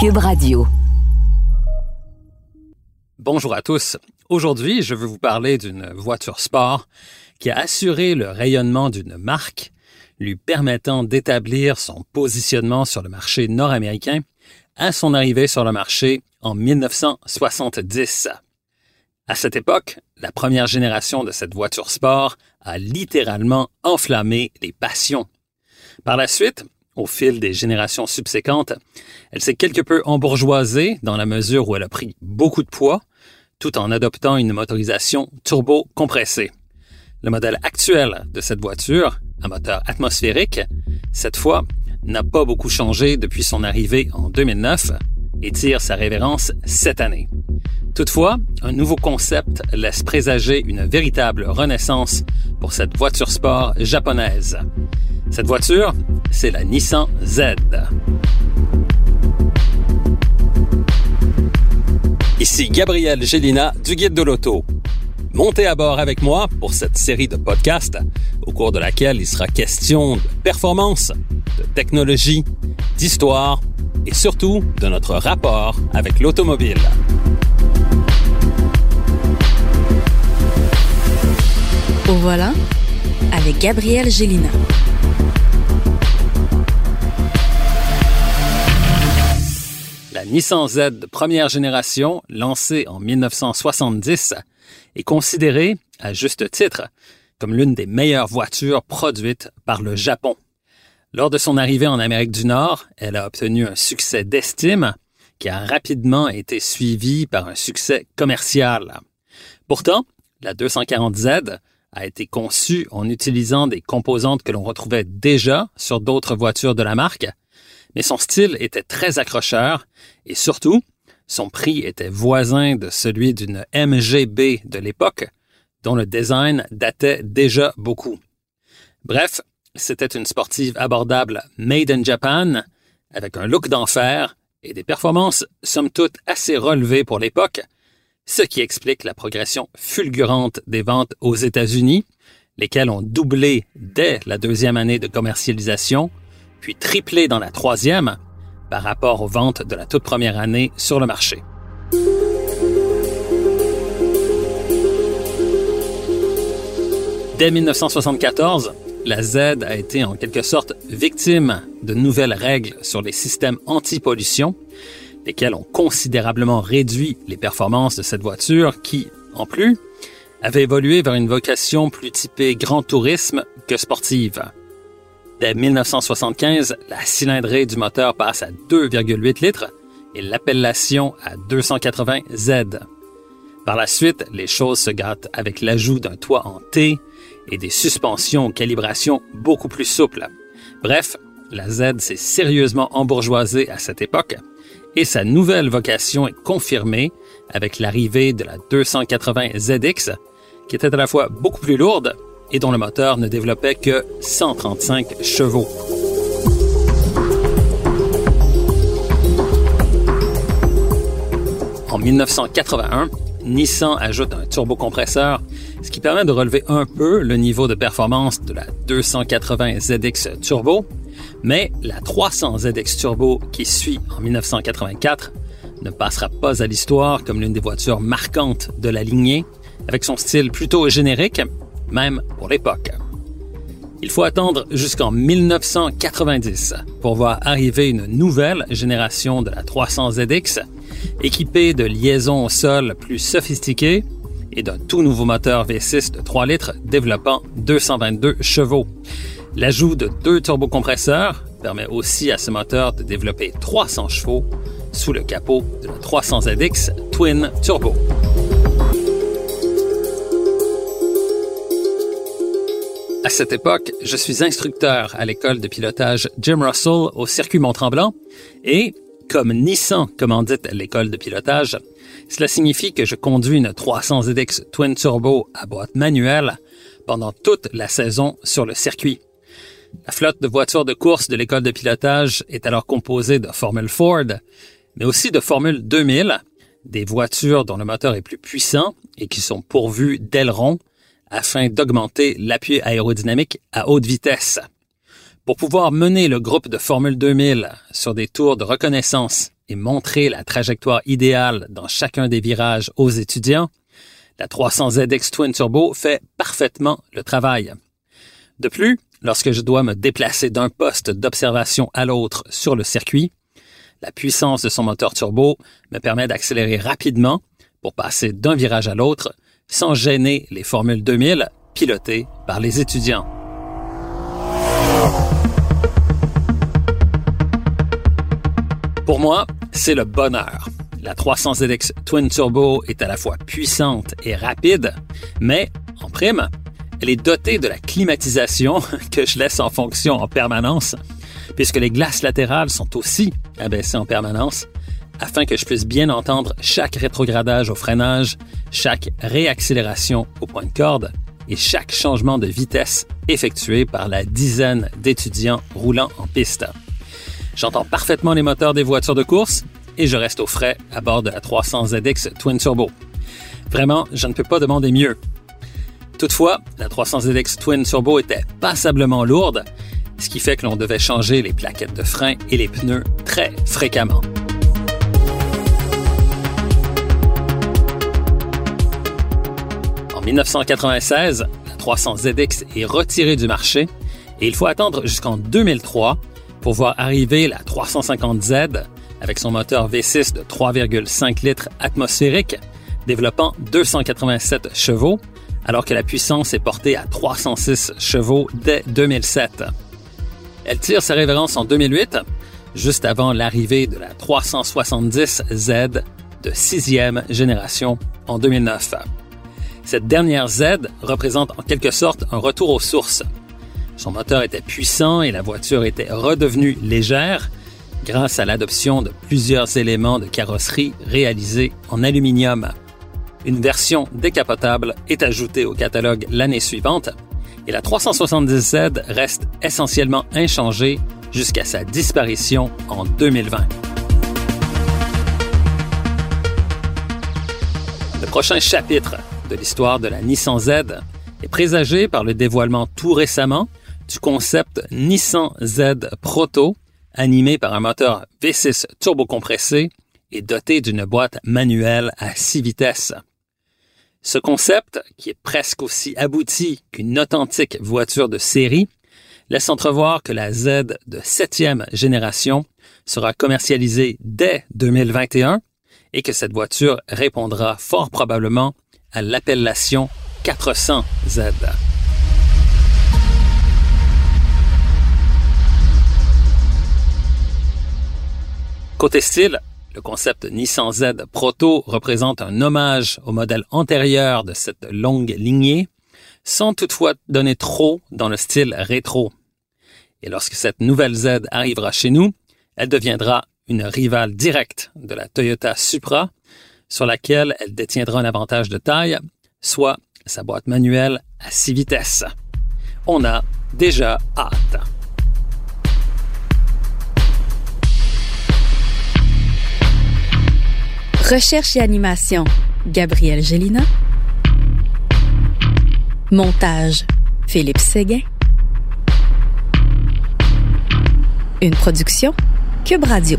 Cube Radio. Bonjour à tous. Aujourd'hui, je veux vous parler d'une voiture sport qui a assuré le rayonnement d'une marque, lui permettant d'établir son positionnement sur le marché nord-américain à son arrivée sur le marché en 1970. À cette époque, la première génération de cette voiture sport a littéralement enflammé les passions. Par la suite, au fil des générations subséquentes, elle s'est quelque peu embourgeoisée dans la mesure où elle a pris beaucoup de poids, tout en adoptant une motorisation turbo-compressée. Le modèle actuel de cette voiture, un moteur atmosphérique, cette fois, n'a pas beaucoup changé depuis son arrivée en 2009 et tire sa révérence cette année. Toutefois, un nouveau concept laisse présager une véritable renaissance pour cette voiture sport japonaise. Cette voiture, c'est la Nissan Z. Ici Gabriel Gélina du Guide de l'Auto. Montez à bord avec moi pour cette série de podcasts au cours de laquelle il sera question de performance, de technologie, d'histoire et surtout de notre rapport avec l'automobile. Au voilà avec Gabriel Gélina. Nissan Z de première génération, lancée en 1970, est considérée, à juste titre, comme l'une des meilleures voitures produites par le Japon. Lors de son arrivée en Amérique du Nord, elle a obtenu un succès d'estime qui a rapidement été suivi par un succès commercial. Pourtant, la 240Z a été conçue en utilisant des composantes que l'on retrouvait déjà sur d'autres voitures de la marque, mais son style était très accrocheur et surtout, son prix était voisin de celui d'une MGB de l'époque, dont le design datait déjà beaucoup. Bref, c'était une sportive abordable made in Japan, avec un look d'enfer et des performances somme toute assez relevées pour l'époque, ce qui explique la progression fulgurante des ventes aux États-Unis, lesquelles ont doublé dès la deuxième année de commercialisation, puis triplé dans la troisième par rapport aux ventes de la toute première année sur le marché. Dès 1974, la Z a été en quelque sorte victime de nouvelles règles sur les systèmes anti-pollution lesquels ont considérablement réduit les performances de cette voiture qui, en plus, avait évolué vers une vocation plus typée grand tourisme que sportive. Dès 1975, la cylindrée du moteur passe à 2,8 litres et l'appellation à 280 Z. Par la suite, les choses se gâtent avec l'ajout d'un toit en T et des suspensions aux calibrations beaucoup plus souples. Bref, la Z s'est sérieusement embourgeoisée à cette époque et sa nouvelle vocation est confirmée avec l'arrivée de la 280 ZX, qui était à la fois beaucoup plus lourde et dont le moteur ne développait que 135 chevaux. En 1981, Nissan ajoute un turbocompresseur, ce qui permet de relever un peu le niveau de performance de la 280 ZX Turbo, mais la 300 ZX Turbo qui suit en 1984 ne passera pas à l'histoire comme l'une des voitures marquantes de la lignée, avec son style plutôt générique, même pour l'époque. Il faut attendre jusqu'en 1990 pour voir arriver une nouvelle génération de la 300 ZX, équipée de liaisons au sol plus sophistiquées et d'un tout nouveau moteur V6 de 3 litres développant 222 chevaux. L'ajout de deux turbocompresseurs permet aussi à ce moteur de développer 300 chevaux sous le capot de la 300ZX Twin Turbo. À cette époque, je suis instructeur à l'école de pilotage Jim Russell au circuit Mont-Tremblant et, comme Nissan commandite l'école de pilotage, cela signifie que je conduis une 300ZX Twin Turbo à boîte manuelle pendant toute la saison sur le circuit. La flotte de voitures de course de l'école de pilotage est alors composée de Formule Ford, mais aussi de Formule 2000, des voitures dont le moteur est plus puissant et qui sont pourvues d'ailerons afin d'augmenter l'appui aérodynamique à haute vitesse. Pour pouvoir mener le groupe de Formule 2000 sur des tours de reconnaissance et montrer la trajectoire idéale dans chacun des virages aux étudiants, la 300ZX Twin Turbo fait parfaitement le travail. De plus, lorsque je dois me déplacer d'un poste d'observation à l'autre sur le circuit, la puissance de son moteur turbo me permet d'accélérer rapidement pour passer d'un virage à l'autre sans gêner les Formules 2000 pilotées par les étudiants. Pour moi, c'est le bonheur. La 300ZX Twin Turbo est à la fois puissante et rapide, mais en prime, elle est dotée de la climatisation que je laisse en fonction en permanence, puisque les glaces latérales sont aussi abaissées en permanence, afin que je puisse bien entendre chaque rétrogradage au freinage, chaque réaccélération au point de corde et chaque changement de vitesse effectué par la dizaine d'étudiants roulant en piste. J'entends parfaitement les moteurs des voitures de course et je reste au frais à bord de la 300ZX Twin Turbo. Vraiment, je ne peux pas demander mieux. Toutefois, la 300ZX Twin Turbo était passablement lourde, ce qui fait que l'on devait changer les plaquettes de frein et les pneus très fréquemment. 1996, la 300ZX est retirée du marché et il faut attendre jusqu'en 2003 pour voir arriver la 350Z avec son moteur V6 de 3,5 litres atmosphérique, développant 287 chevaux alors que la puissance est portée à 306 chevaux dès 2007. Elle tire sa révérence en 2008, juste avant l'arrivée de la 370Z de sixième génération en 2009. Cette dernière Z représente en quelque sorte un retour aux sources. Son moteur était puissant et la voiture était redevenue légère grâce à l'adoption de plusieurs éléments de carrosserie réalisés en aluminium. Une version décapotable est ajoutée au catalogue l'année suivante et la 370Z reste essentiellement inchangée jusqu'à sa disparition en 2020. Le prochain chapitre de l'histoire de la Nissan Z est présagé par le dévoilement tout récemment du concept Nissan Z Proto, animé par un moteur V6 turbocompressé et doté d'une boîte manuelle à 6 vitesses. Ce concept, qui est presque aussi abouti qu'une authentique voiture de série, laisse entrevoir que la Z de septième génération sera commercialisée dès 2021 et que cette voiture répondra fort probablement à l'appellation 400Z. Côté style, le concept Nissan Z Proto représente un hommage au modèle antérieur de cette longue lignée, sans toutefois donner trop dans le style rétro. Et lorsque cette nouvelle Z arrivera chez nous, elle deviendra une rivale directe de la Toyota Supra, sur laquelle elle détiendra un avantage de taille, soit sa boîte manuelle à six vitesses. On a déjà hâte. Recherche et animation, Gabriel Gélina. Montage, Philippe Séguin. Une production, Cube Radio.